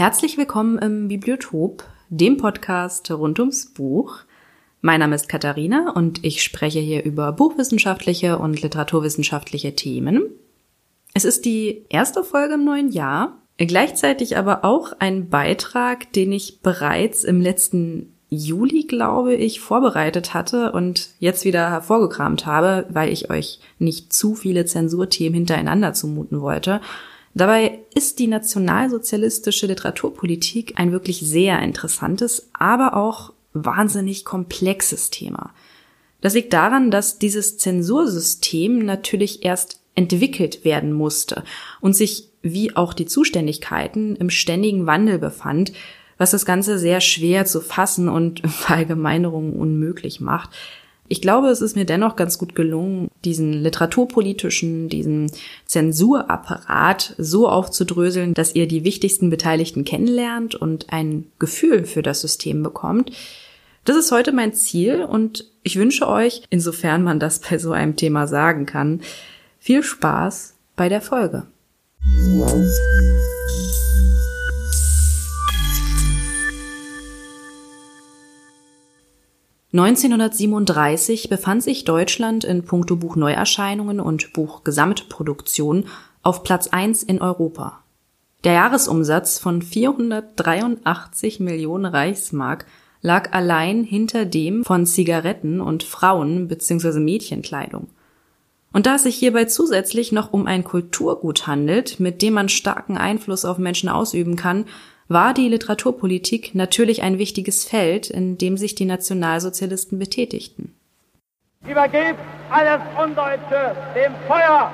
Herzlich willkommen im Bibliotop, dem Podcast rund ums Buch. Mein Name ist Katharina und ich spreche hier über buchwissenschaftliche und literaturwissenschaftliche Themen. Es ist die erste Folge im neuen Jahr, gleichzeitig aber auch ein Beitrag, den ich bereits im letzten Juli, glaube ich, vorbereitet hatte und jetzt wieder hervorgekramt habe, weil ich euch nicht zu viele Zensurthemen hintereinander zumuten wollte. Dabei ist die nationalsozialistische Literaturpolitik ein wirklich sehr interessantes, aber auch wahnsinnig komplexes Thema. Das liegt daran, dass dieses Zensursystem natürlich erst entwickelt werden musste und sich wie auch die Zuständigkeiten im ständigen Wandel befand, was das Ganze sehr schwer zu fassen und Verallgemeinerungen unmöglich macht. Ich glaube, es ist mir dennoch ganz gut gelungen, diesen literaturpolitischen, diesen Zensurapparat so aufzudröseln, dass ihr die wichtigsten Beteiligten kennenlernt und ein Gefühl für das System bekommt. Das ist heute mein Ziel und ich wünsche euch, insofern man das bei so einem Thema sagen kann, viel Spaß bei der Folge. 1937 befand sich Deutschland in puncto Buchneuerscheinungen und Buchgesamtproduktion auf Platz 1 in Europa. Der Jahresumsatz von 483 Millionen Reichsmark lag allein hinter dem von Zigaretten und Frauen bzw. Mädchenkleidung. Und da es sich hierbei zusätzlich noch um ein Kulturgut handelt, mit dem man starken Einfluss auf Menschen ausüben kann, war die Literaturpolitik natürlich ein wichtiges Feld, in dem sich die Nationalsozialisten betätigten. Übergebt alles Undeutsche dem Feuer!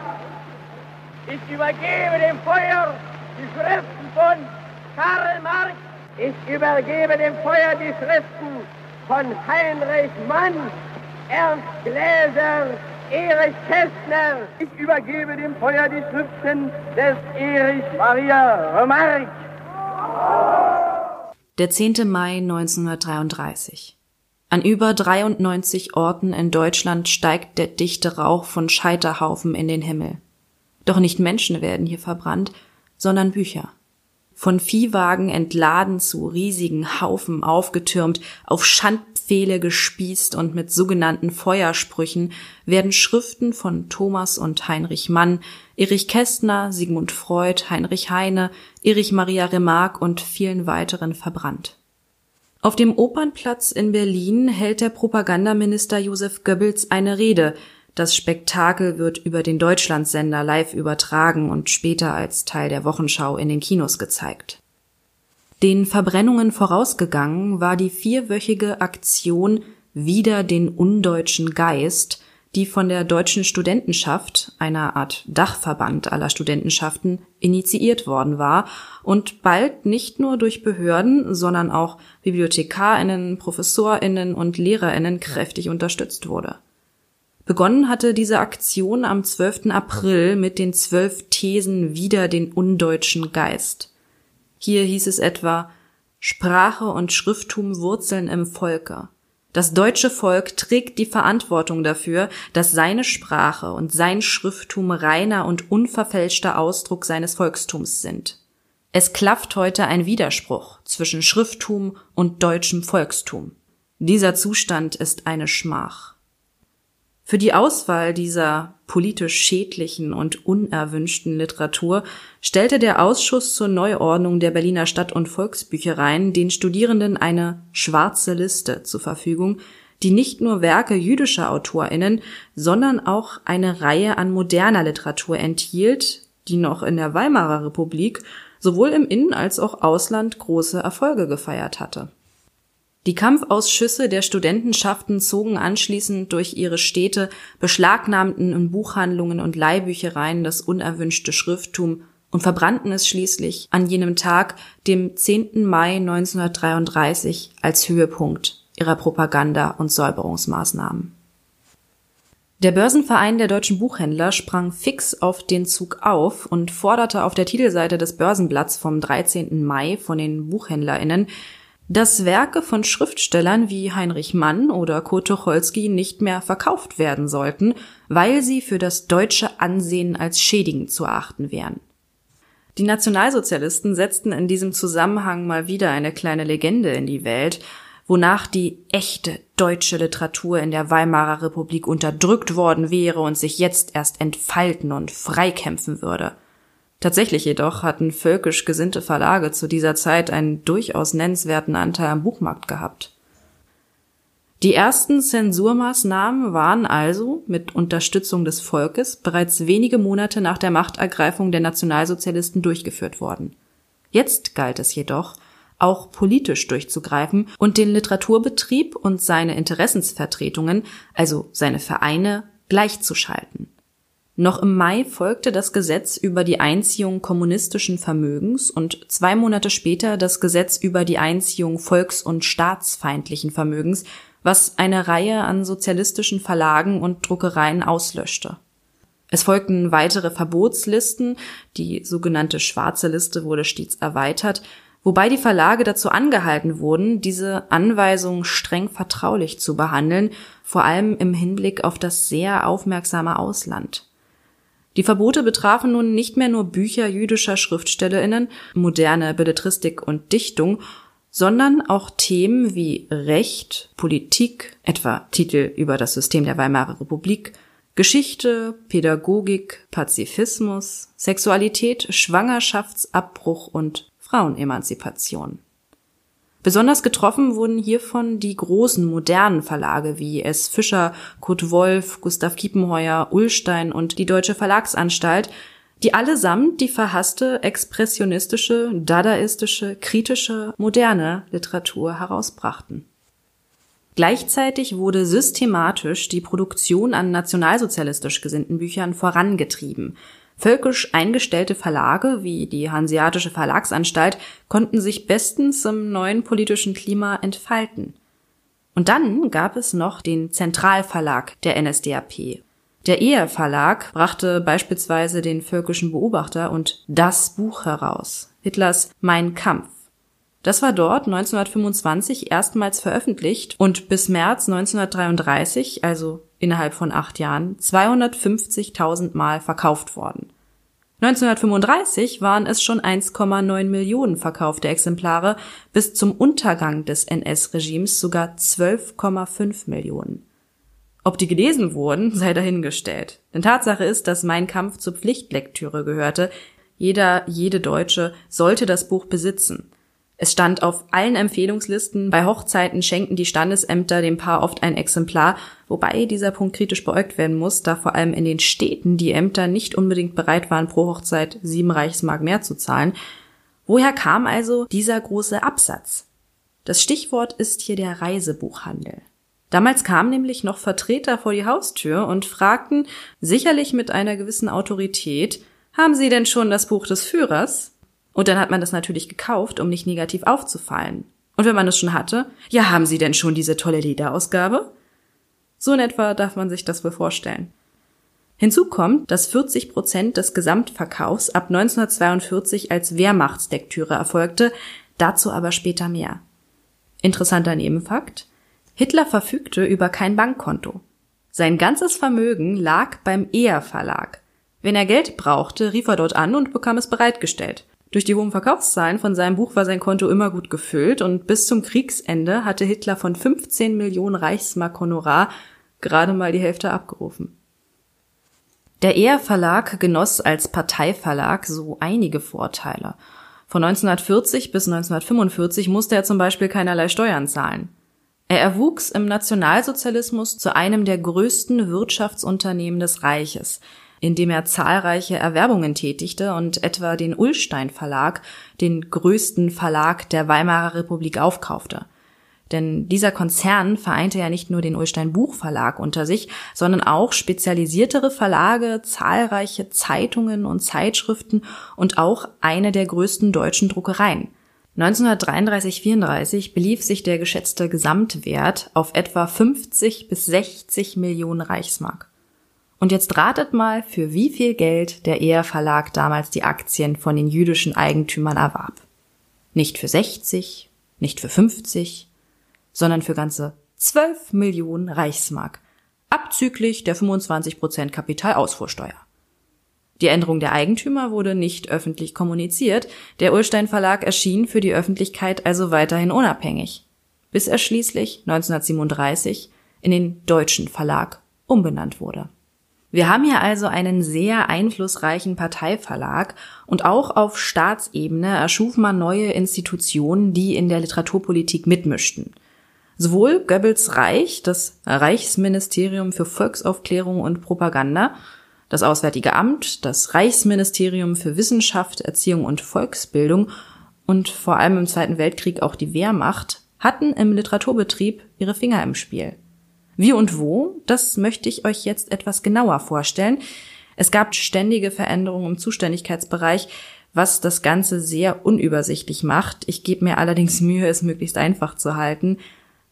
Ich übergebe dem Feuer die Schriften von Karl Marx. Ich übergebe dem Feuer die Schriften von Heinrich Mann, Ernst Gläser, Erich Kästner. Ich übergebe dem Feuer die Schriften des Erich Maria Remarque. Der 10. Mai 1933. An über 93 Orten in Deutschland steigt der dichte Rauch von Scheiterhaufen in den Himmel. Doch nicht Menschen werden hier verbrannt, sondern Bücher von Viehwagen entladen zu riesigen Haufen aufgetürmt, auf Schandpfähle gespießt und mit sogenannten Feuersprüchen werden Schriften von Thomas und Heinrich Mann, Erich Kästner, Sigmund Freud, Heinrich Heine, Erich Maria Remarque und vielen weiteren verbrannt. Auf dem Opernplatz in Berlin hält der Propagandaminister Josef Goebbels eine Rede, das Spektakel wird über den Deutschlandsender live übertragen und später als Teil der Wochenschau in den Kinos gezeigt. Den Verbrennungen vorausgegangen war die vierwöchige Aktion Wider den undeutschen Geist, die von der Deutschen Studentenschaft, einer Art Dachverband aller Studentenschaften, initiiert worden war und bald nicht nur durch Behörden, sondern auch Bibliothekarinnen, Professorinnen und Lehrerinnen kräftig unterstützt wurde. Begonnen hatte diese Aktion am 12. April mit den zwölf Thesen wider den undeutschen Geist. Hier hieß es etwa Sprache und Schrifttum wurzeln im Volke. Das deutsche Volk trägt die Verantwortung dafür, dass seine Sprache und sein Schrifttum reiner und unverfälschter Ausdruck seines Volkstums sind. Es klafft heute ein Widerspruch zwischen Schrifttum und deutschem Volkstum. Dieser Zustand ist eine Schmach. Für die Auswahl dieser politisch schädlichen und unerwünschten Literatur stellte der Ausschuss zur Neuordnung der Berliner Stadt- und Volksbüchereien den Studierenden eine schwarze Liste zur Verfügung, die nicht nur Werke jüdischer Autorinnen, sondern auch eine Reihe an moderner Literatur enthielt, die noch in der Weimarer Republik sowohl im Innen- als auch Ausland große Erfolge gefeiert hatte. Die Kampfausschüsse der Studentenschaften zogen anschließend durch ihre Städte, beschlagnahmten in Buchhandlungen und Leihbüchereien das unerwünschte Schrifttum und verbrannten es schließlich an jenem Tag, dem 10. Mai 1933, als Höhepunkt ihrer Propaganda- und Säuberungsmaßnahmen. Der Börsenverein der deutschen Buchhändler sprang fix auf den Zug auf und forderte auf der Titelseite des Börsenblatts vom 13. Mai von den BuchhändlerInnen, dass Werke von Schriftstellern wie Heinrich Mann oder Kurt Tucholsky nicht mehr verkauft werden sollten, weil sie für das deutsche Ansehen als schädigend zu erachten wären. Die Nationalsozialisten setzten in diesem Zusammenhang mal wieder eine kleine Legende in die Welt wonach die echte deutsche Literatur in der Weimarer Republik unterdrückt worden wäre und sich jetzt erst entfalten und freikämpfen würde. Tatsächlich jedoch hatten völkisch gesinnte Verlage zu dieser Zeit einen durchaus nennenswerten Anteil am Buchmarkt gehabt. Die ersten Zensurmaßnahmen waren also mit Unterstützung des Volkes bereits wenige Monate nach der Machtergreifung der Nationalsozialisten durchgeführt worden. Jetzt galt es jedoch, auch politisch durchzugreifen und den Literaturbetrieb und seine Interessensvertretungen, also seine Vereine, gleichzuschalten. Noch im Mai folgte das Gesetz über die Einziehung kommunistischen Vermögens und zwei Monate später das Gesetz über die Einziehung volks- und staatsfeindlichen Vermögens, was eine Reihe an sozialistischen Verlagen und Druckereien auslöschte. Es folgten weitere Verbotslisten, die sogenannte schwarze Liste wurde stets erweitert, wobei die Verlage dazu angehalten wurden, diese Anweisungen streng vertraulich zu behandeln, vor allem im Hinblick auf das sehr aufmerksame Ausland. Die Verbote betrafen nun nicht mehr nur Bücher jüdischer Schriftstellerinnen, moderne Belletristik und Dichtung, sondern auch Themen wie Recht, Politik, etwa Titel über das System der Weimarer Republik, Geschichte, Pädagogik, Pazifismus, Sexualität, Schwangerschaftsabbruch und Frauenemanzipation. Besonders getroffen wurden hiervon die großen modernen Verlage wie S. Fischer, Kurt Wolf, Gustav Kiepenheuer, Ullstein und die Deutsche Verlagsanstalt, die allesamt die verhasste expressionistische, dadaistische, kritische, moderne Literatur herausbrachten. Gleichzeitig wurde systematisch die Produktion an nationalsozialistisch gesinnten Büchern vorangetrieben, Völkisch eingestellte Verlage wie die Hanseatische Verlagsanstalt konnten sich bestens im neuen politischen Klima entfalten. Und dann gab es noch den Zentralverlag der NSDAP. Der Eher Verlag brachte beispielsweise den Völkischen Beobachter und das Buch heraus, Hitlers Mein Kampf. Das war dort 1925 erstmals veröffentlicht und bis März 1933, also innerhalb von acht Jahren 250.000 Mal verkauft worden. 1935 waren es schon 1,9 Millionen verkaufte Exemplare, bis zum Untergang des NS-Regimes sogar 12,5 Millionen. Ob die gelesen wurden, sei dahingestellt. Denn Tatsache ist, dass Mein Kampf zur Pflichtlektüre gehörte. Jeder, jede Deutsche sollte das Buch besitzen. Es stand auf allen Empfehlungslisten, bei Hochzeiten schenken die Standesämter dem Paar oft ein Exemplar, wobei dieser Punkt kritisch beäugt werden muss, da vor allem in den Städten die Ämter nicht unbedingt bereit waren, pro Hochzeit sieben Reichsmark mehr zu zahlen. Woher kam also dieser große Absatz? Das Stichwort ist hier der Reisebuchhandel. Damals kamen nämlich noch Vertreter vor die Haustür und fragten, sicherlich mit einer gewissen Autorität, haben Sie denn schon das Buch des Führers? Und dann hat man das natürlich gekauft, um nicht negativ aufzufallen. Und wenn man es schon hatte, ja, haben Sie denn schon diese tolle Lederausgabe? So in etwa darf man sich das wohl vorstellen. Hinzu kommt, dass 40 Prozent des Gesamtverkaufs ab 1942 als Wehrmachtslektüre erfolgte, dazu aber später mehr. Interessanter Nebenfakt. Hitler verfügte über kein Bankkonto. Sein ganzes Vermögen lag beim Eher Verlag. Wenn er Geld brauchte, rief er dort an und bekam es bereitgestellt. Durch die hohen Verkaufszahlen von seinem Buch war sein Konto immer gut gefüllt und bis zum Kriegsende hatte Hitler von 15 Millionen Reichsmark Honorar gerade mal die Hälfte abgerufen. Der Eher Verlag genoss als Parteiverlag so einige Vorteile. Von 1940 bis 1945 musste er zum Beispiel keinerlei Steuern zahlen. Er erwuchs im Nationalsozialismus zu einem der größten Wirtschaftsunternehmen des Reiches – indem er zahlreiche Erwerbungen tätigte und etwa den Ullstein Verlag, den größten Verlag der Weimarer Republik, aufkaufte. Denn dieser Konzern vereinte ja nicht nur den Ulstein Buchverlag unter sich, sondern auch spezialisiertere Verlage, zahlreiche Zeitungen und Zeitschriften und auch eine der größten deutschen Druckereien. 1933-34 belief sich der geschätzte Gesamtwert auf etwa 50 bis 60 Millionen Reichsmark. Und jetzt ratet mal, für wie viel Geld der Eher Verlag damals die Aktien von den jüdischen Eigentümern erwarb. Nicht für 60, nicht für 50, sondern für ganze 12 Millionen Reichsmark, abzüglich der 25 Prozent Kapitalausfuhrsteuer. Die Änderung der Eigentümer wurde nicht öffentlich kommuniziert, der Ulstein Verlag erschien für die Öffentlichkeit also weiterhin unabhängig, bis er schließlich 1937 in den Deutschen Verlag umbenannt wurde. Wir haben hier also einen sehr einflussreichen Parteiverlag und auch auf Staatsebene erschuf man neue Institutionen, die in der Literaturpolitik mitmischten. Sowohl Goebbels Reich, das Reichsministerium für Volksaufklärung und Propaganda, das Auswärtige Amt, das Reichsministerium für Wissenschaft, Erziehung und Volksbildung und vor allem im Zweiten Weltkrieg auch die Wehrmacht hatten im Literaturbetrieb ihre Finger im Spiel. Wie und wo, das möchte ich euch jetzt etwas genauer vorstellen. Es gab ständige Veränderungen im Zuständigkeitsbereich, was das Ganze sehr unübersichtlich macht. Ich gebe mir allerdings Mühe, es möglichst einfach zu halten.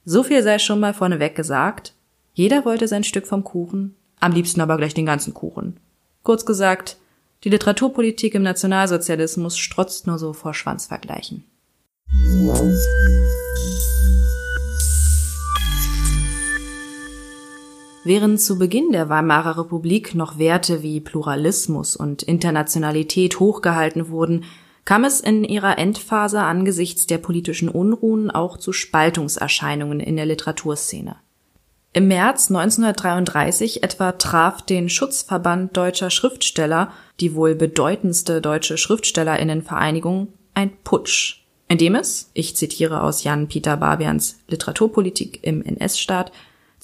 So viel sei schon mal vorneweg gesagt. Jeder wollte sein Stück vom Kuchen, am liebsten aber gleich den ganzen Kuchen. Kurz gesagt, die Literaturpolitik im Nationalsozialismus strotzt nur so vor Schwanzvergleichen. Während zu Beginn der Weimarer Republik noch Werte wie Pluralismus und Internationalität hochgehalten wurden, kam es in ihrer Endphase angesichts der politischen Unruhen auch zu Spaltungserscheinungen in der Literaturszene. Im März 1933 etwa traf den Schutzverband deutscher Schriftsteller, die wohl bedeutendste deutsche Schriftstellerinnenvereinigung, ein Putsch, in dem es, ich zitiere aus Jan-Peter Barbians Literaturpolitik im NS-Staat,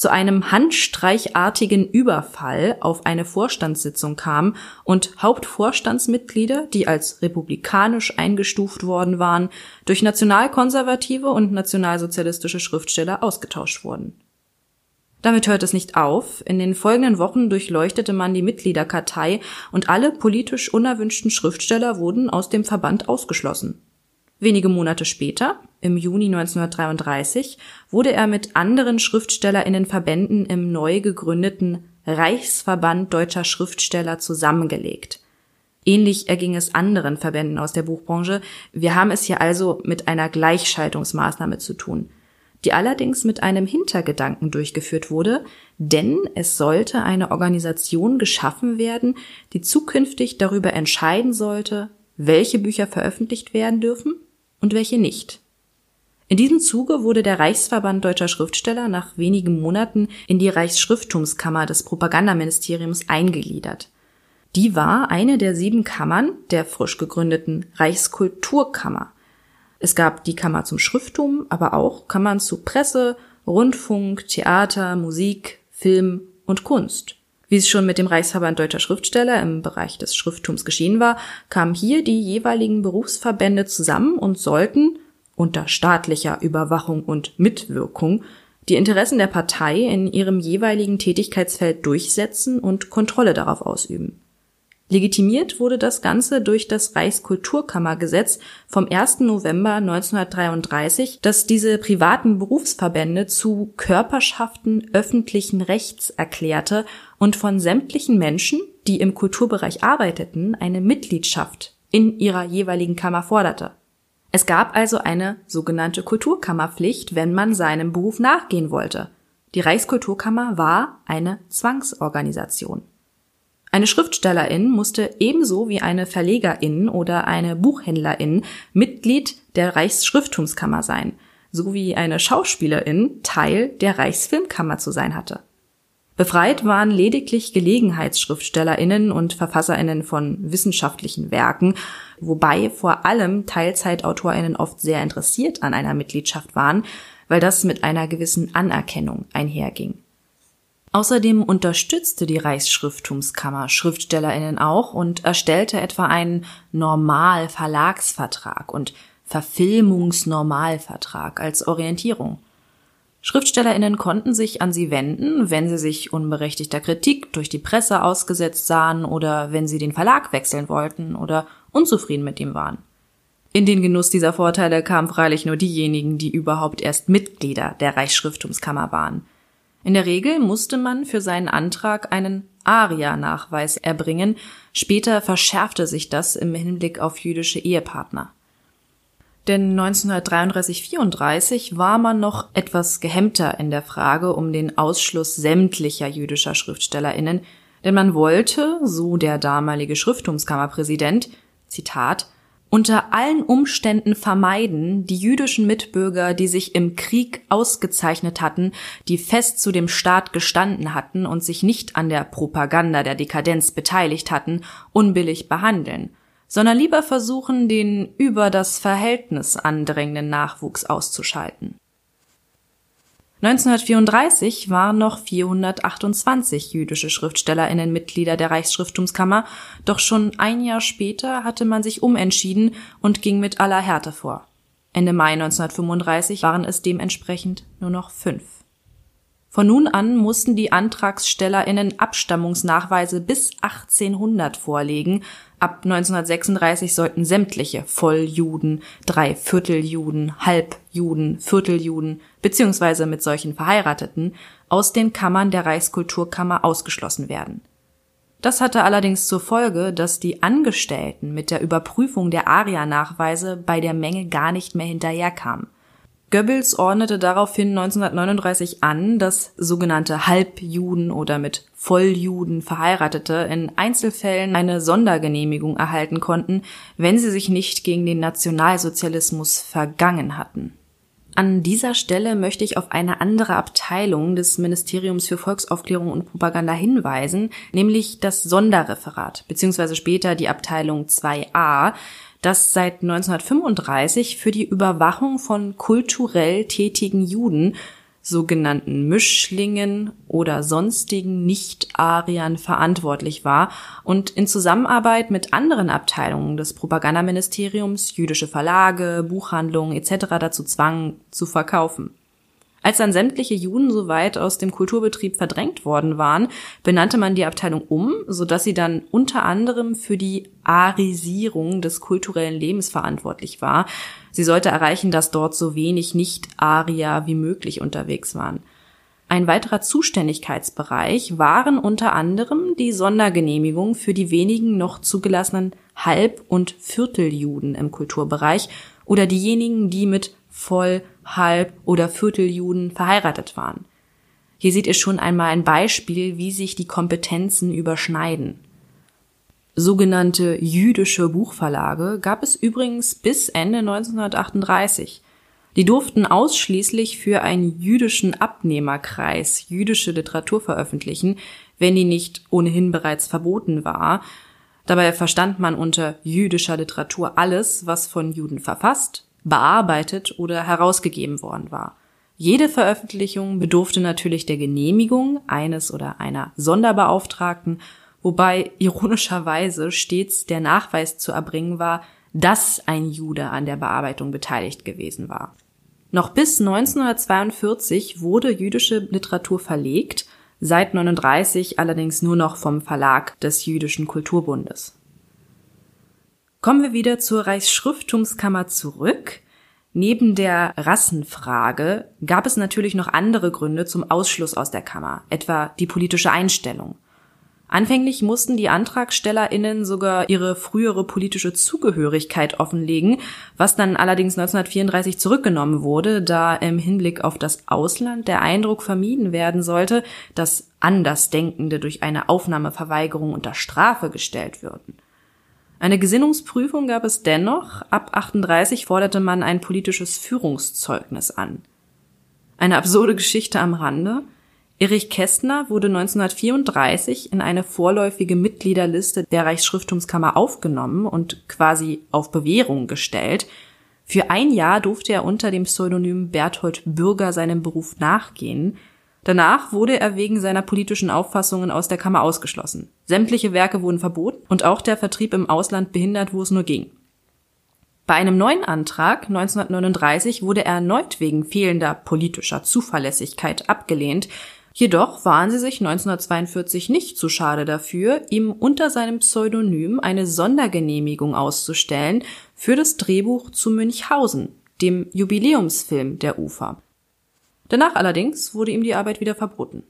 zu einem handstreichartigen Überfall auf eine Vorstandssitzung kam und Hauptvorstandsmitglieder, die als republikanisch eingestuft worden waren, durch nationalkonservative und nationalsozialistische Schriftsteller ausgetauscht wurden. Damit hört es nicht auf. In den folgenden Wochen durchleuchtete man die Mitgliederkartei und alle politisch unerwünschten Schriftsteller wurden aus dem Verband ausgeschlossen. Wenige Monate später, im Juni 1933, wurde er mit anderen Schriftstellerinnenverbänden im neu gegründeten Reichsverband deutscher Schriftsteller zusammengelegt. Ähnlich erging es anderen Verbänden aus der Buchbranche. Wir haben es hier also mit einer Gleichschaltungsmaßnahme zu tun, die allerdings mit einem Hintergedanken durchgeführt wurde, denn es sollte eine Organisation geschaffen werden, die zukünftig darüber entscheiden sollte, welche Bücher veröffentlicht werden dürfen und welche nicht. In diesem Zuge wurde der Reichsverband deutscher Schriftsteller nach wenigen Monaten in die Reichsschrifttumskammer des Propagandaministeriums eingegliedert. Die war eine der sieben Kammern der frisch gegründeten Reichskulturkammer. Es gab die Kammer zum Schrifttum, aber auch Kammern zu Presse, Rundfunk, Theater, Musik, Film und Kunst. Wie es schon mit dem Reichsverband deutscher Schriftsteller im Bereich des Schrifttums geschehen war, kamen hier die jeweiligen Berufsverbände zusammen und sollten unter staatlicher Überwachung und Mitwirkung die Interessen der Partei in ihrem jeweiligen Tätigkeitsfeld durchsetzen und Kontrolle darauf ausüben. Legitimiert wurde das Ganze durch das Reichskulturkammergesetz vom 1. November 1933, das diese privaten Berufsverbände zu Körperschaften öffentlichen Rechts erklärte und von sämtlichen Menschen, die im Kulturbereich arbeiteten, eine Mitgliedschaft in ihrer jeweiligen Kammer forderte. Es gab also eine sogenannte Kulturkammerpflicht, wenn man seinem Beruf nachgehen wollte. Die Reichskulturkammer war eine Zwangsorganisation. Eine Schriftstellerin musste ebenso wie eine Verlegerin oder eine Buchhändlerin Mitglied der Reichsschrifttumskammer sein, sowie eine Schauspielerin Teil der Reichsfilmkammer zu sein hatte. Befreit waren lediglich Gelegenheitsschriftstellerinnen und Verfasserinnen von wissenschaftlichen Werken, wobei vor allem Teilzeitautorinnen oft sehr interessiert an einer Mitgliedschaft waren, weil das mit einer gewissen Anerkennung einherging. Außerdem unterstützte die Reichsschrifttumskammer Schriftstellerinnen auch und erstellte etwa einen Normalverlagsvertrag und Verfilmungsnormalvertrag als Orientierung. Schriftstellerinnen konnten sich an sie wenden, wenn sie sich unberechtigter Kritik durch die Presse ausgesetzt sahen oder wenn sie den Verlag wechseln wollten oder unzufrieden mit ihm waren. In den Genuss dieser Vorteile kamen freilich nur diejenigen, die überhaupt erst Mitglieder der Reichsschrifttumskammer waren. In der Regel musste man für seinen Antrag einen ARIA-Nachweis erbringen, später verschärfte sich das im Hinblick auf jüdische Ehepartner. Denn 1933-34 war man noch etwas gehemmter in der Frage um den Ausschluss sämtlicher jüdischer SchriftstellerInnen, denn man wollte, so der damalige Schrifttumskammerpräsident, Zitat, unter allen Umständen vermeiden, die jüdischen Mitbürger, die sich im Krieg ausgezeichnet hatten, die fest zu dem Staat gestanden hatten und sich nicht an der Propaganda der Dekadenz beteiligt hatten, unbillig behandeln, sondern lieber versuchen, den über das Verhältnis andrängenden Nachwuchs auszuschalten. 1934 waren noch 428 jüdische Schriftstellerinnen Mitglieder der Reichsschrifttumskammer, doch schon ein Jahr später hatte man sich umentschieden und ging mit aller Härte vor. Ende Mai 1935 waren es dementsprechend nur noch fünf. Von nun an mussten die AntragstellerInnen Abstammungsnachweise bis 1800 vorlegen. Ab 1936 sollten sämtliche Volljuden, Dreivierteljuden, Halbjuden, Vierteljuden beziehungsweise mit solchen Verheirateten aus den Kammern der Reichskulturkammer ausgeschlossen werden. Das hatte allerdings zur Folge, dass die Angestellten mit der Überprüfung der ARIA-Nachweise bei der Menge gar nicht mehr hinterherkamen. Goebbels ordnete daraufhin 1939 an, dass sogenannte Halbjuden oder mit Volljuden Verheiratete in Einzelfällen eine Sondergenehmigung erhalten konnten, wenn sie sich nicht gegen den Nationalsozialismus vergangen hatten. An dieser Stelle möchte ich auf eine andere Abteilung des Ministeriums für Volksaufklärung und Propaganda hinweisen, nämlich das Sonderreferat bzw. später die Abteilung 2a, das seit 1935 für die Überwachung von kulturell tätigen Juden, sogenannten Mischlingen oder sonstigen Nicht-Ariern verantwortlich war und in Zusammenarbeit mit anderen Abteilungen des Propagandaministeriums jüdische Verlage, Buchhandlungen etc. dazu zwang, zu verkaufen. Als dann sämtliche Juden soweit aus dem Kulturbetrieb verdrängt worden waren, benannte man die Abteilung um, sodass sie dann unter anderem für die Arisierung des kulturellen Lebens verantwortlich war. Sie sollte erreichen, dass dort so wenig Nicht-Arier wie möglich unterwegs waren. Ein weiterer Zuständigkeitsbereich waren unter anderem die Sondergenehmigung für die wenigen noch zugelassenen Halb- und Vierteljuden im Kulturbereich oder diejenigen, die mit Voll-, Halb- oder Vierteljuden verheiratet waren. Hier seht ihr schon einmal ein Beispiel, wie sich die Kompetenzen überschneiden. Sogenannte jüdische Buchverlage gab es übrigens bis Ende 1938. Die durften ausschließlich für einen jüdischen Abnehmerkreis jüdische Literatur veröffentlichen, wenn die nicht ohnehin bereits verboten war. Dabei verstand man unter jüdischer Literatur alles, was von Juden verfasst, bearbeitet oder herausgegeben worden war. Jede Veröffentlichung bedurfte natürlich der Genehmigung eines oder einer Sonderbeauftragten, wobei ironischerweise stets der Nachweis zu erbringen war, dass ein Jude an der Bearbeitung beteiligt gewesen war. Noch bis 1942 wurde jüdische Literatur verlegt, seit 39 allerdings nur noch vom Verlag des Jüdischen Kulturbundes. Kommen wir wieder zur Reichsschrifttumskammer zurück. Neben der Rassenfrage gab es natürlich noch andere Gründe zum Ausschluss aus der Kammer, etwa die politische Einstellung. Anfänglich mussten die AntragstellerInnen sogar ihre frühere politische Zugehörigkeit offenlegen, was dann allerdings 1934 zurückgenommen wurde, da im Hinblick auf das Ausland der Eindruck vermieden werden sollte, dass Andersdenkende durch eine Aufnahmeverweigerung unter Strafe gestellt würden. Eine Gesinnungsprüfung gab es dennoch. Ab 38 forderte man ein politisches Führungszeugnis an. Eine absurde Geschichte am Rande. Erich Kästner wurde 1934 in eine vorläufige Mitgliederliste der Reichsschrifttumskammer aufgenommen und quasi auf Bewährung gestellt. Für ein Jahr durfte er unter dem Pseudonym Berthold Bürger seinem Beruf nachgehen. Danach wurde er wegen seiner politischen Auffassungen aus der Kammer ausgeschlossen. Sämtliche Werke wurden verboten und auch der Vertrieb im Ausland behindert, wo es nur ging. Bei einem neuen Antrag 1939 wurde er erneut wegen fehlender politischer Zuverlässigkeit abgelehnt, jedoch waren sie sich 1942 nicht zu schade dafür, ihm unter seinem Pseudonym eine Sondergenehmigung auszustellen für das Drehbuch zu Münchhausen, dem Jubiläumsfilm der Ufer. Danach allerdings wurde ihm die Arbeit wieder verboten.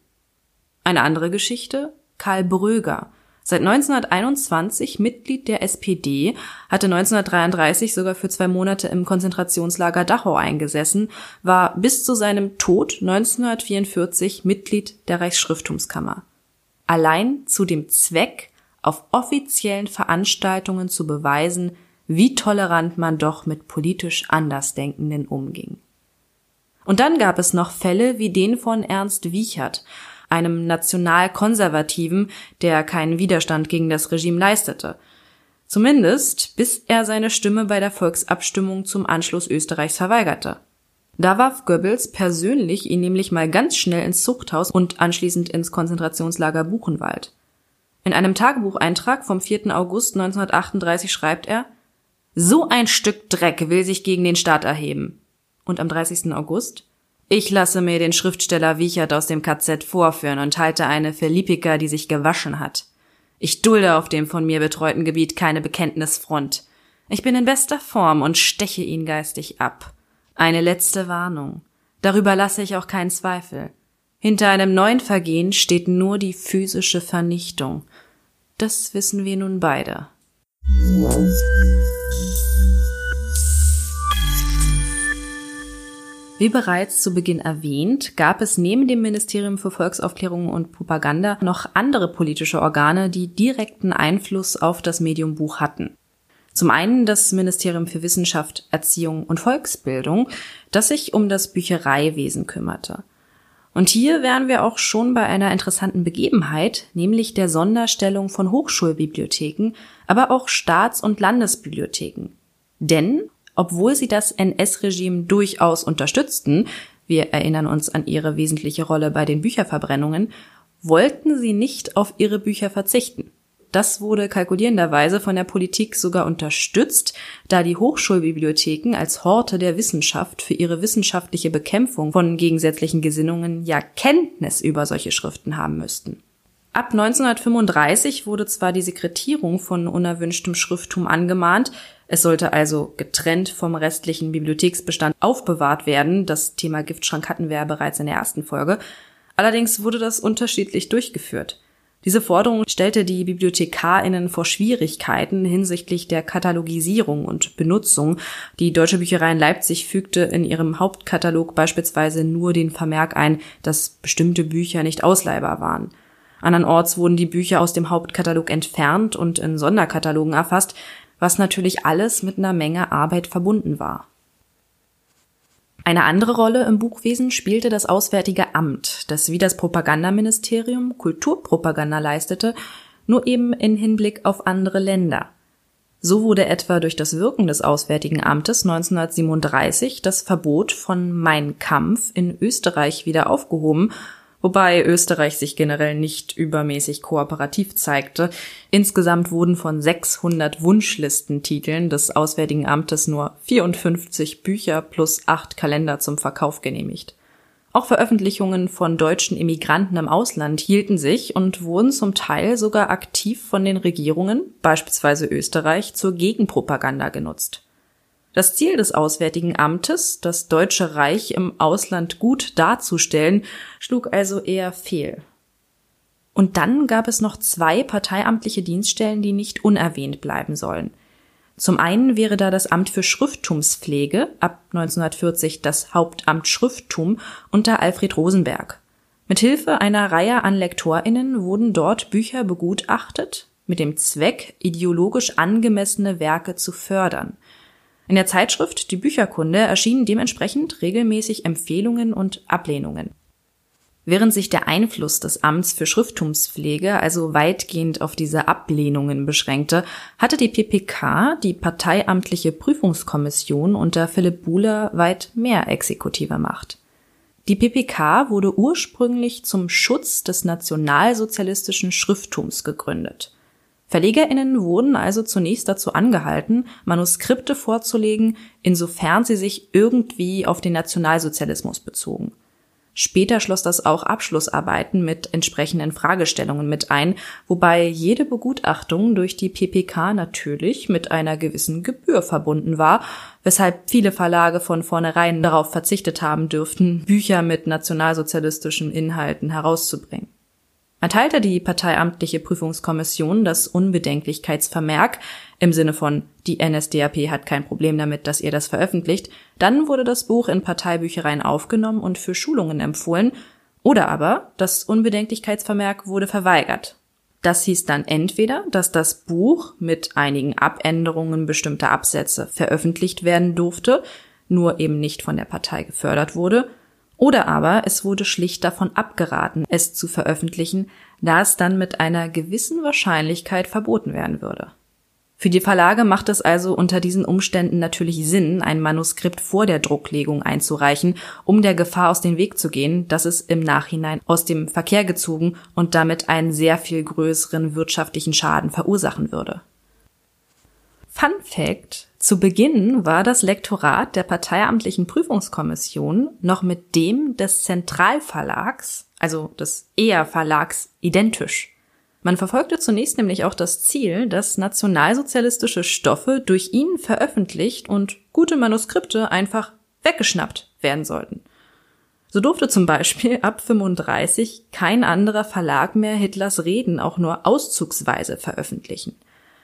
Eine andere Geschichte Karl Bröger, Seit 1921 Mitglied der SPD, hatte 1933 sogar für zwei Monate im Konzentrationslager Dachau eingesessen, war bis zu seinem Tod 1944 Mitglied der Reichsschrifttumskammer. Allein zu dem Zweck, auf offiziellen Veranstaltungen zu beweisen, wie tolerant man doch mit politisch Andersdenkenden umging. Und dann gab es noch Fälle wie den von Ernst Wiechert, einem Nationalkonservativen, der keinen Widerstand gegen das Regime leistete. Zumindest bis er seine Stimme bei der Volksabstimmung zum Anschluss Österreichs verweigerte. Da warf Goebbels persönlich ihn nämlich mal ganz schnell ins Zuchthaus und anschließend ins Konzentrationslager Buchenwald. In einem Tagebucheintrag vom 4. August 1938 schreibt er, so ein Stück Dreck will sich gegen den Staat erheben. Und am 30. August, ich lasse mir den Schriftsteller Wiechert aus dem KZ vorführen und halte eine für Lipika, die sich gewaschen hat. Ich dulde auf dem von mir betreuten Gebiet keine Bekenntnisfront. Ich bin in bester Form und steche ihn geistig ab. Eine letzte Warnung. Darüber lasse ich auch keinen Zweifel. Hinter einem neuen Vergehen steht nur die physische Vernichtung. Das wissen wir nun beide. Wie bereits zu Beginn erwähnt, gab es neben dem Ministerium für Volksaufklärung und Propaganda noch andere politische Organe, die direkten Einfluss auf das Medium Buch hatten. Zum einen das Ministerium für Wissenschaft, Erziehung und Volksbildung, das sich um das Büchereiwesen kümmerte. Und hier wären wir auch schon bei einer interessanten Begebenheit, nämlich der Sonderstellung von Hochschulbibliotheken, aber auch Staats- und Landesbibliotheken. Denn obwohl sie das NS-Regime durchaus unterstützten, wir erinnern uns an ihre wesentliche Rolle bei den Bücherverbrennungen, wollten sie nicht auf ihre Bücher verzichten. Das wurde kalkulierenderweise von der Politik sogar unterstützt, da die Hochschulbibliotheken als Horte der Wissenschaft für ihre wissenschaftliche Bekämpfung von gegensätzlichen Gesinnungen ja Kenntnis über solche Schriften haben müssten. Ab 1935 wurde zwar die Sekretierung von unerwünschtem Schrifttum angemahnt, es sollte also getrennt vom restlichen Bibliotheksbestand aufbewahrt werden. Das Thema Giftschrank hatten wir ja bereits in der ersten Folge. Allerdings wurde das unterschiedlich durchgeführt. Diese Forderung stellte die BibliothekarInnen vor Schwierigkeiten hinsichtlich der Katalogisierung und Benutzung. Die Deutsche Bücherei in Leipzig fügte in ihrem Hauptkatalog beispielsweise nur den Vermerk ein, dass bestimmte Bücher nicht ausleihbar waren. Andernorts wurden die Bücher aus dem Hauptkatalog entfernt und in Sonderkatalogen erfasst, was natürlich alles mit einer Menge Arbeit verbunden war. Eine andere Rolle im Buchwesen spielte das Auswärtige Amt, das wie das Propagandaministerium Kulturpropaganda leistete, nur eben in Hinblick auf andere Länder. So wurde etwa durch das Wirken des Auswärtigen Amtes 1937 das Verbot von Mein Kampf in Österreich wieder aufgehoben wobei Österreich sich generell nicht übermäßig kooperativ zeigte. Insgesamt wurden von 600 Wunschlistentiteln des Auswärtigen Amtes nur 54 Bücher plus acht Kalender zum Verkauf genehmigt. Auch Veröffentlichungen von deutschen Immigranten im Ausland hielten sich und wurden zum Teil sogar aktiv von den Regierungen, beispielsweise Österreich, zur Gegenpropaganda genutzt. Das Ziel des Auswärtigen Amtes, das Deutsche Reich im Ausland gut darzustellen, schlug also eher fehl. Und dann gab es noch zwei parteiamtliche Dienststellen, die nicht unerwähnt bleiben sollen. Zum einen wäre da das Amt für Schrifttumspflege, ab 1940 das Hauptamt Schrifttum unter Alfred Rosenberg. Mithilfe einer Reihe an LektorInnen wurden dort Bücher begutachtet, mit dem Zweck, ideologisch angemessene Werke zu fördern – in der Zeitschrift Die Bücherkunde erschienen dementsprechend regelmäßig Empfehlungen und Ablehnungen. Während sich der Einfluss des Amts für Schrifttumspflege also weitgehend auf diese Ablehnungen beschränkte, hatte die PPK, die parteiamtliche Prüfungskommission unter Philipp Buhler, weit mehr exekutive Macht. Die PPK wurde ursprünglich zum Schutz des nationalsozialistischen Schrifttums gegründet. VerlegerInnen wurden also zunächst dazu angehalten, Manuskripte vorzulegen, insofern sie sich irgendwie auf den Nationalsozialismus bezogen. Später schloss das auch Abschlussarbeiten mit entsprechenden Fragestellungen mit ein, wobei jede Begutachtung durch die PPK natürlich mit einer gewissen Gebühr verbunden war, weshalb viele Verlage von vornherein darauf verzichtet haben dürften, Bücher mit nationalsozialistischen Inhalten herauszubringen erteilte die parteiamtliche Prüfungskommission das Unbedenklichkeitsvermerk im Sinne von die NSDAP hat kein Problem damit, dass ihr das veröffentlicht, dann wurde das Buch in Parteibüchereien aufgenommen und für Schulungen empfohlen, oder aber das Unbedenklichkeitsvermerk wurde verweigert. Das hieß dann entweder, dass das Buch mit einigen Abänderungen bestimmter Absätze veröffentlicht werden durfte, nur eben nicht von der Partei gefördert wurde, oder aber es wurde schlicht davon abgeraten, es zu veröffentlichen, da es dann mit einer gewissen Wahrscheinlichkeit verboten werden würde. Für die Verlage macht es also unter diesen Umständen natürlich Sinn, ein Manuskript vor der Drucklegung einzureichen, um der Gefahr aus dem Weg zu gehen, dass es im Nachhinein aus dem Verkehr gezogen und damit einen sehr viel größeren wirtschaftlichen Schaden verursachen würde. Fun Fact zu Beginn war das Lektorat der Parteiamtlichen Prüfungskommission noch mit dem des Zentralverlags, also des ER Verlags, identisch. Man verfolgte zunächst nämlich auch das Ziel, dass nationalsozialistische Stoffe durch ihn veröffentlicht und gute Manuskripte einfach weggeschnappt werden sollten. So durfte zum Beispiel ab 35 kein anderer Verlag mehr Hitlers Reden auch nur auszugsweise veröffentlichen.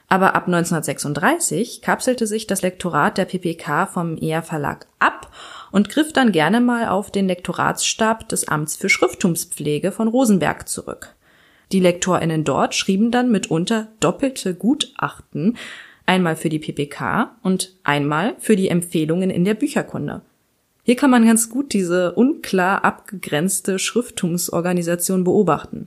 Aber ab 1936 kapselte sich das Lektorat der PPK vom ER Verlag ab und griff dann gerne mal auf den Lektoratsstab des Amts für Schrifttumspflege von Rosenberg zurück. Die LektorInnen dort schrieben dann mitunter doppelte Gutachten, einmal für die PPK und einmal für die Empfehlungen in der Bücherkunde. Hier kann man ganz gut diese unklar abgegrenzte Schrifttumsorganisation beobachten.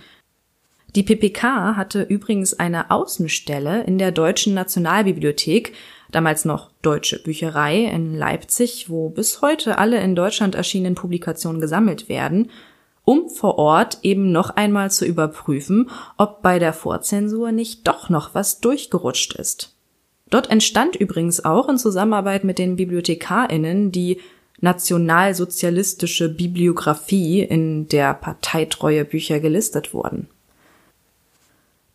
Die PPK hatte übrigens eine Außenstelle in der Deutschen Nationalbibliothek, damals noch Deutsche Bücherei in Leipzig, wo bis heute alle in Deutschland erschienenen Publikationen gesammelt werden, um vor Ort eben noch einmal zu überprüfen, ob bei der Vorzensur nicht doch noch was durchgerutscht ist. Dort entstand übrigens auch in Zusammenarbeit mit den BibliothekarInnen die nationalsozialistische Bibliographie, in der parteitreue Bücher gelistet wurden.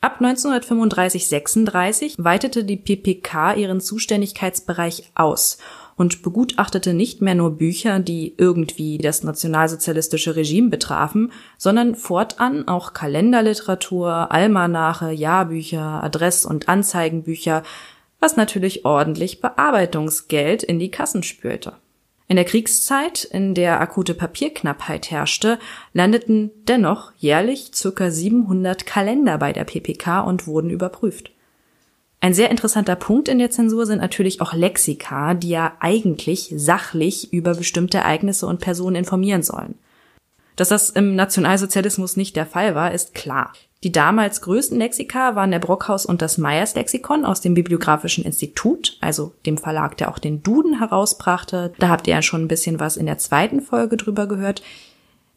Ab 1935-36 weitete die PPK ihren Zuständigkeitsbereich aus und begutachtete nicht mehr nur Bücher, die irgendwie das nationalsozialistische Regime betrafen, sondern fortan auch Kalenderliteratur, Almanache, Jahrbücher, Adress- und Anzeigenbücher, was natürlich ordentlich Bearbeitungsgeld in die Kassen spülte. In der Kriegszeit, in der akute Papierknappheit herrschte, landeten dennoch jährlich ca. 700 Kalender bei der PPK und wurden überprüft. Ein sehr interessanter Punkt in der Zensur sind natürlich auch Lexika, die ja eigentlich sachlich über bestimmte Ereignisse und Personen informieren sollen. Dass das im Nationalsozialismus nicht der Fall war, ist klar. Die damals größten Lexika waren der Brockhaus und das Meyers Lexikon aus dem Bibliografischen Institut, also dem Verlag, der auch den Duden herausbrachte. Da habt ihr ja schon ein bisschen was in der zweiten Folge drüber gehört.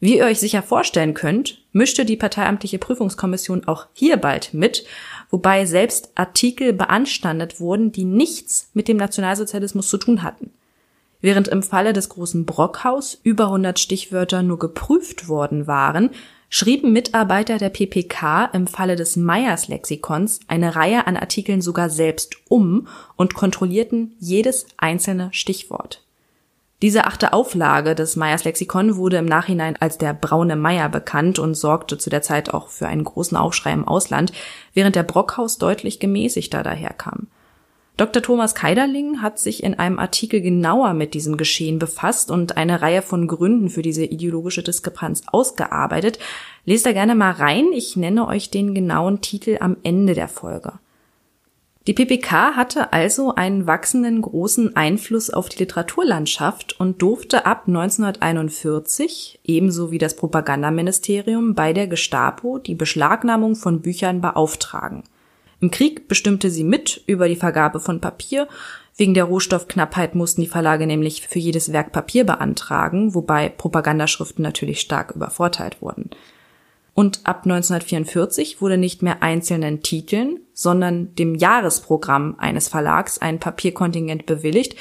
Wie ihr euch sicher vorstellen könnt, mischte die parteiamtliche Prüfungskommission auch hier bald mit, wobei selbst Artikel beanstandet wurden, die nichts mit dem Nationalsozialismus zu tun hatten. Während im Falle des großen Brockhaus über 100 Stichwörter nur geprüft worden waren, schrieben Mitarbeiter der PPK im Falle des Meyers Lexikons eine Reihe an Artikeln sogar selbst um und kontrollierten jedes einzelne Stichwort. Diese achte Auflage des Meyers Lexikon wurde im Nachhinein als der braune Meyer bekannt und sorgte zu der Zeit auch für einen großen Aufschrei im Ausland, während der Brockhaus deutlich gemäßigter daherkam. Dr. Thomas Keiderling hat sich in einem Artikel genauer mit diesem Geschehen befasst und eine Reihe von Gründen für diese ideologische Diskrepanz ausgearbeitet. Lest da gerne mal rein. Ich nenne euch den genauen Titel am Ende der Folge. Die PPK hatte also einen wachsenden großen Einfluss auf die Literaturlandschaft und durfte ab 1941, ebenso wie das Propagandaministerium, bei der Gestapo die Beschlagnahmung von Büchern beauftragen. Im Krieg bestimmte sie mit über die Vergabe von Papier. Wegen der Rohstoffknappheit mussten die Verlage nämlich für jedes Werk Papier beantragen, wobei Propagandaschriften natürlich stark übervorteilt wurden. und ab 1944 wurde nicht mehr einzelnen Titeln, sondern dem Jahresprogramm eines Verlags ein Papierkontingent bewilligt.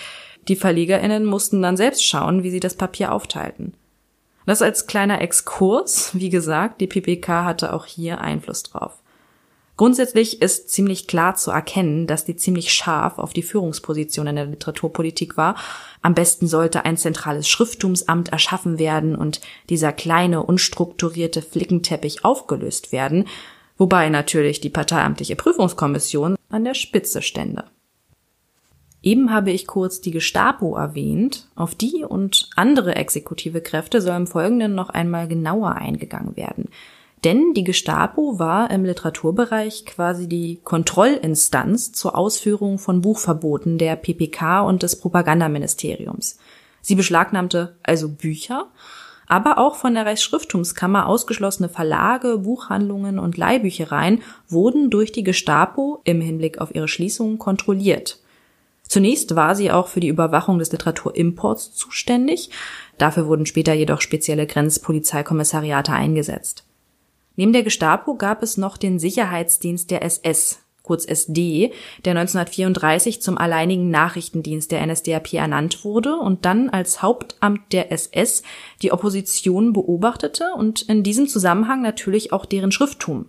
Die Verlegerinnen mussten dann selbst schauen, wie sie das Papier aufteilten. Das als kleiner Exkurs. Wie gesagt, die PPK hatte auch hier Einfluss drauf. Grundsätzlich ist ziemlich klar zu erkennen, dass die ziemlich scharf auf die Führungsposition in der Literaturpolitik war. Am besten sollte ein zentrales Schrifttumsamt erschaffen werden und dieser kleine, unstrukturierte Flickenteppich aufgelöst werden, wobei natürlich die parteiamtliche Prüfungskommission an der Spitze stände. Eben habe ich kurz die Gestapo erwähnt. Auf die und andere exekutive Kräfte soll im Folgenden noch einmal genauer eingegangen werden. Denn die Gestapo war im Literaturbereich quasi die Kontrollinstanz zur Ausführung von Buchverboten der PPK und des Propagandaministeriums. Sie beschlagnahmte also Bücher, aber auch von der Reichsschrifttumskammer ausgeschlossene Verlage, Buchhandlungen und Leihbüchereien wurden durch die Gestapo im Hinblick auf ihre Schließung kontrolliert. Zunächst war sie auch für die Überwachung des Literaturimports zuständig, dafür wurden später jedoch spezielle Grenzpolizeikommissariate eingesetzt. Neben der Gestapo gab es noch den Sicherheitsdienst der SS, kurz SD, der 1934 zum alleinigen Nachrichtendienst der NSDAP ernannt wurde und dann als Hauptamt der SS die Opposition beobachtete und in diesem Zusammenhang natürlich auch deren Schrifttum.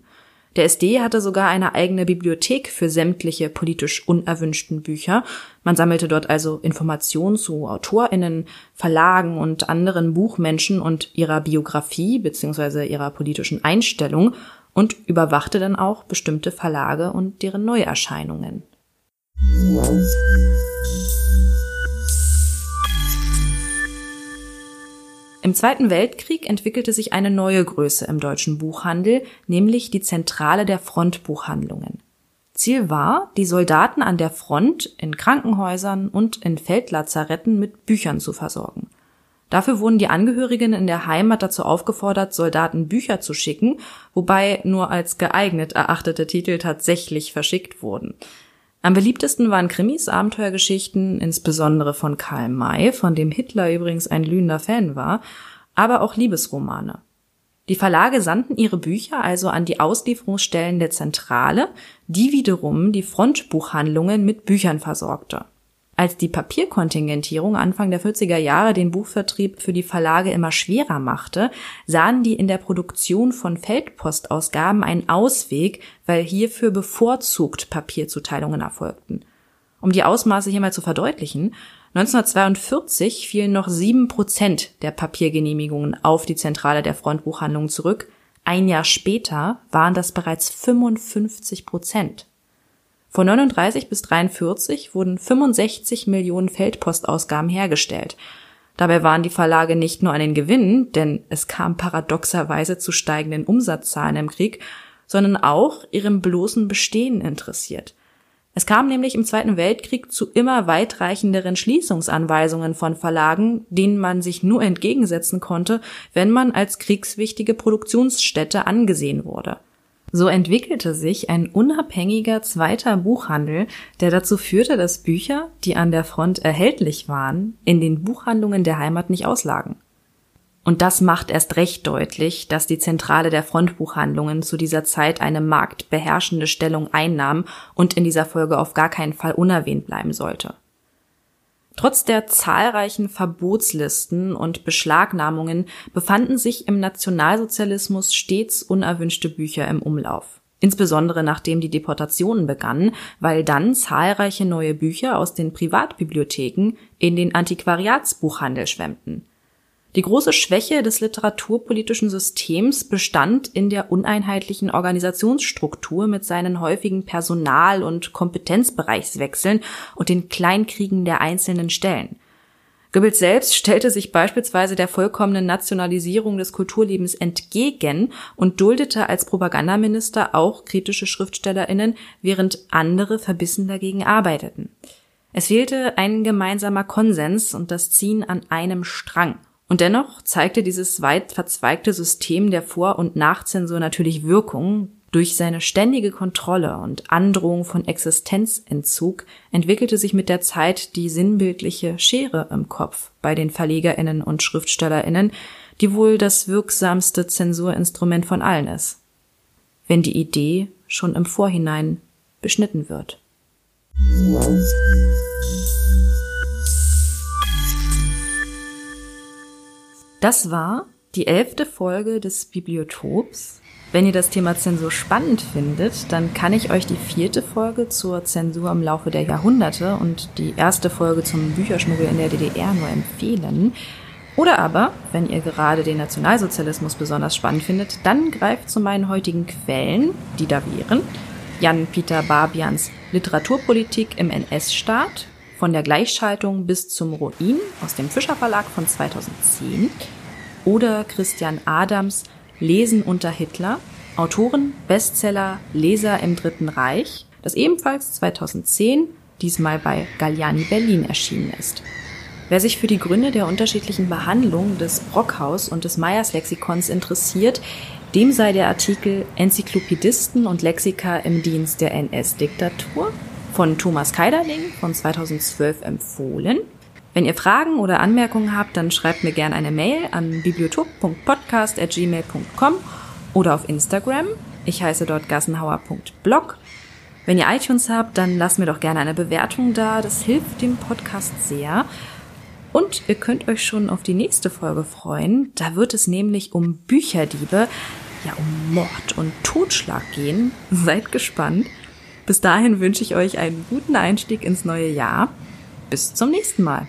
Der SD hatte sogar eine eigene Bibliothek für sämtliche politisch unerwünschten Bücher. Man sammelte dort also Informationen zu Autorinnen, Verlagen und anderen Buchmenschen und ihrer Biografie bzw. ihrer politischen Einstellung und überwachte dann auch bestimmte Verlage und deren Neuerscheinungen. Im Zweiten Weltkrieg entwickelte sich eine neue Größe im deutschen Buchhandel, nämlich die Zentrale der Frontbuchhandlungen. Ziel war, die Soldaten an der Front in Krankenhäusern und in Feldlazaretten mit Büchern zu versorgen. Dafür wurden die Angehörigen in der Heimat dazu aufgefordert, Soldaten Bücher zu schicken, wobei nur als geeignet erachtete Titel tatsächlich verschickt wurden. Am beliebtesten waren Krimis, Abenteuergeschichten, insbesondere von Karl May, von dem Hitler übrigens ein glühender Fan war, aber auch Liebesromane. Die Verlage sandten ihre Bücher also an die Auslieferungsstellen der Zentrale, die wiederum die Frontbuchhandlungen mit Büchern versorgte. Als die Papierkontingentierung Anfang der 40er Jahre den Buchvertrieb für die Verlage immer schwerer machte, sahen die in der Produktion von Feldpostausgaben einen Ausweg, weil hierfür bevorzugt Papierzuteilungen erfolgten. Um die Ausmaße hier mal zu verdeutlichen, 1942 fielen noch sieben Prozent der Papiergenehmigungen auf die Zentrale der Frontbuchhandlungen zurück, ein Jahr später waren das bereits 55 Prozent. Von 39 bis 43 wurden 65 Millionen Feldpostausgaben hergestellt. Dabei waren die Verlage nicht nur an den Gewinn, denn es kam paradoxerweise zu steigenden Umsatzzahlen im Krieg, sondern auch ihrem bloßen Bestehen interessiert. Es kam nämlich im Zweiten Weltkrieg zu immer weitreichenderen Schließungsanweisungen von Verlagen, denen man sich nur entgegensetzen konnte, wenn man als kriegswichtige Produktionsstätte angesehen wurde. So entwickelte sich ein unabhängiger zweiter Buchhandel, der dazu führte, dass Bücher, die an der Front erhältlich waren, in den Buchhandlungen der Heimat nicht auslagen. Und das macht erst recht deutlich, dass die Zentrale der Frontbuchhandlungen zu dieser Zeit eine marktbeherrschende Stellung einnahm und in dieser Folge auf gar keinen Fall unerwähnt bleiben sollte. Trotz der zahlreichen Verbotslisten und Beschlagnahmungen befanden sich im Nationalsozialismus stets unerwünschte Bücher im Umlauf. Insbesondere nachdem die Deportationen begannen, weil dann zahlreiche neue Bücher aus den Privatbibliotheken in den Antiquariatsbuchhandel schwemmten. Die große Schwäche des literaturpolitischen Systems bestand in der uneinheitlichen Organisationsstruktur mit seinen häufigen Personal- und Kompetenzbereichswechseln und den Kleinkriegen der einzelnen Stellen. Goebbels selbst stellte sich beispielsweise der vollkommenen Nationalisierung des Kulturlebens entgegen und duldete als Propagandaminister auch kritische Schriftstellerinnen, während andere verbissen dagegen arbeiteten. Es fehlte ein gemeinsamer Konsens und das Ziehen an einem Strang. Und dennoch zeigte dieses weit verzweigte System der Vor- und Nachzensur natürlich Wirkung. Durch seine ständige Kontrolle und Androhung von Existenzentzug entwickelte sich mit der Zeit die sinnbildliche Schere im Kopf bei den Verlegerinnen und Schriftstellerinnen, die wohl das wirksamste Zensurinstrument von allen ist, wenn die Idee schon im Vorhinein beschnitten wird. Das war die elfte Folge des Bibliotops. Wenn ihr das Thema Zensur spannend findet, dann kann ich euch die vierte Folge zur Zensur im Laufe der Jahrhunderte und die erste Folge zum Bücherschmuggel in der DDR nur empfehlen. Oder aber, wenn ihr gerade den Nationalsozialismus besonders spannend findet, dann greift zu meinen heutigen Quellen, die da wären Jan-Peter Barbians Literaturpolitik im NS-Staat, von der Gleichschaltung bis zum Ruin aus dem Fischer Verlag von 2010 oder Christian Adams Lesen unter Hitler, Autoren, Bestseller, Leser im Dritten Reich, das ebenfalls 2010 diesmal bei Galliani Berlin erschienen ist. Wer sich für die Gründe der unterschiedlichen Behandlung des Brockhaus und des Meyers Lexikons interessiert, dem sei der Artikel Enzyklopädisten und Lexika im Dienst der NS-Diktatur von Thomas Keiderling von 2012 empfohlen. Wenn ihr Fragen oder Anmerkungen habt, dann schreibt mir gerne eine Mail an bibliotop.podcast.gmail.com oder auf Instagram. Ich heiße dort gassenhauer.blog. Wenn ihr iTunes habt, dann lasst mir doch gerne eine Bewertung da. Das hilft dem Podcast sehr. Und ihr könnt euch schon auf die nächste Folge freuen. Da wird es nämlich um Bücherdiebe, ja um Mord und Totschlag gehen. Seid gespannt. Bis dahin wünsche ich euch einen guten Einstieg ins neue Jahr. Bis zum nächsten Mal.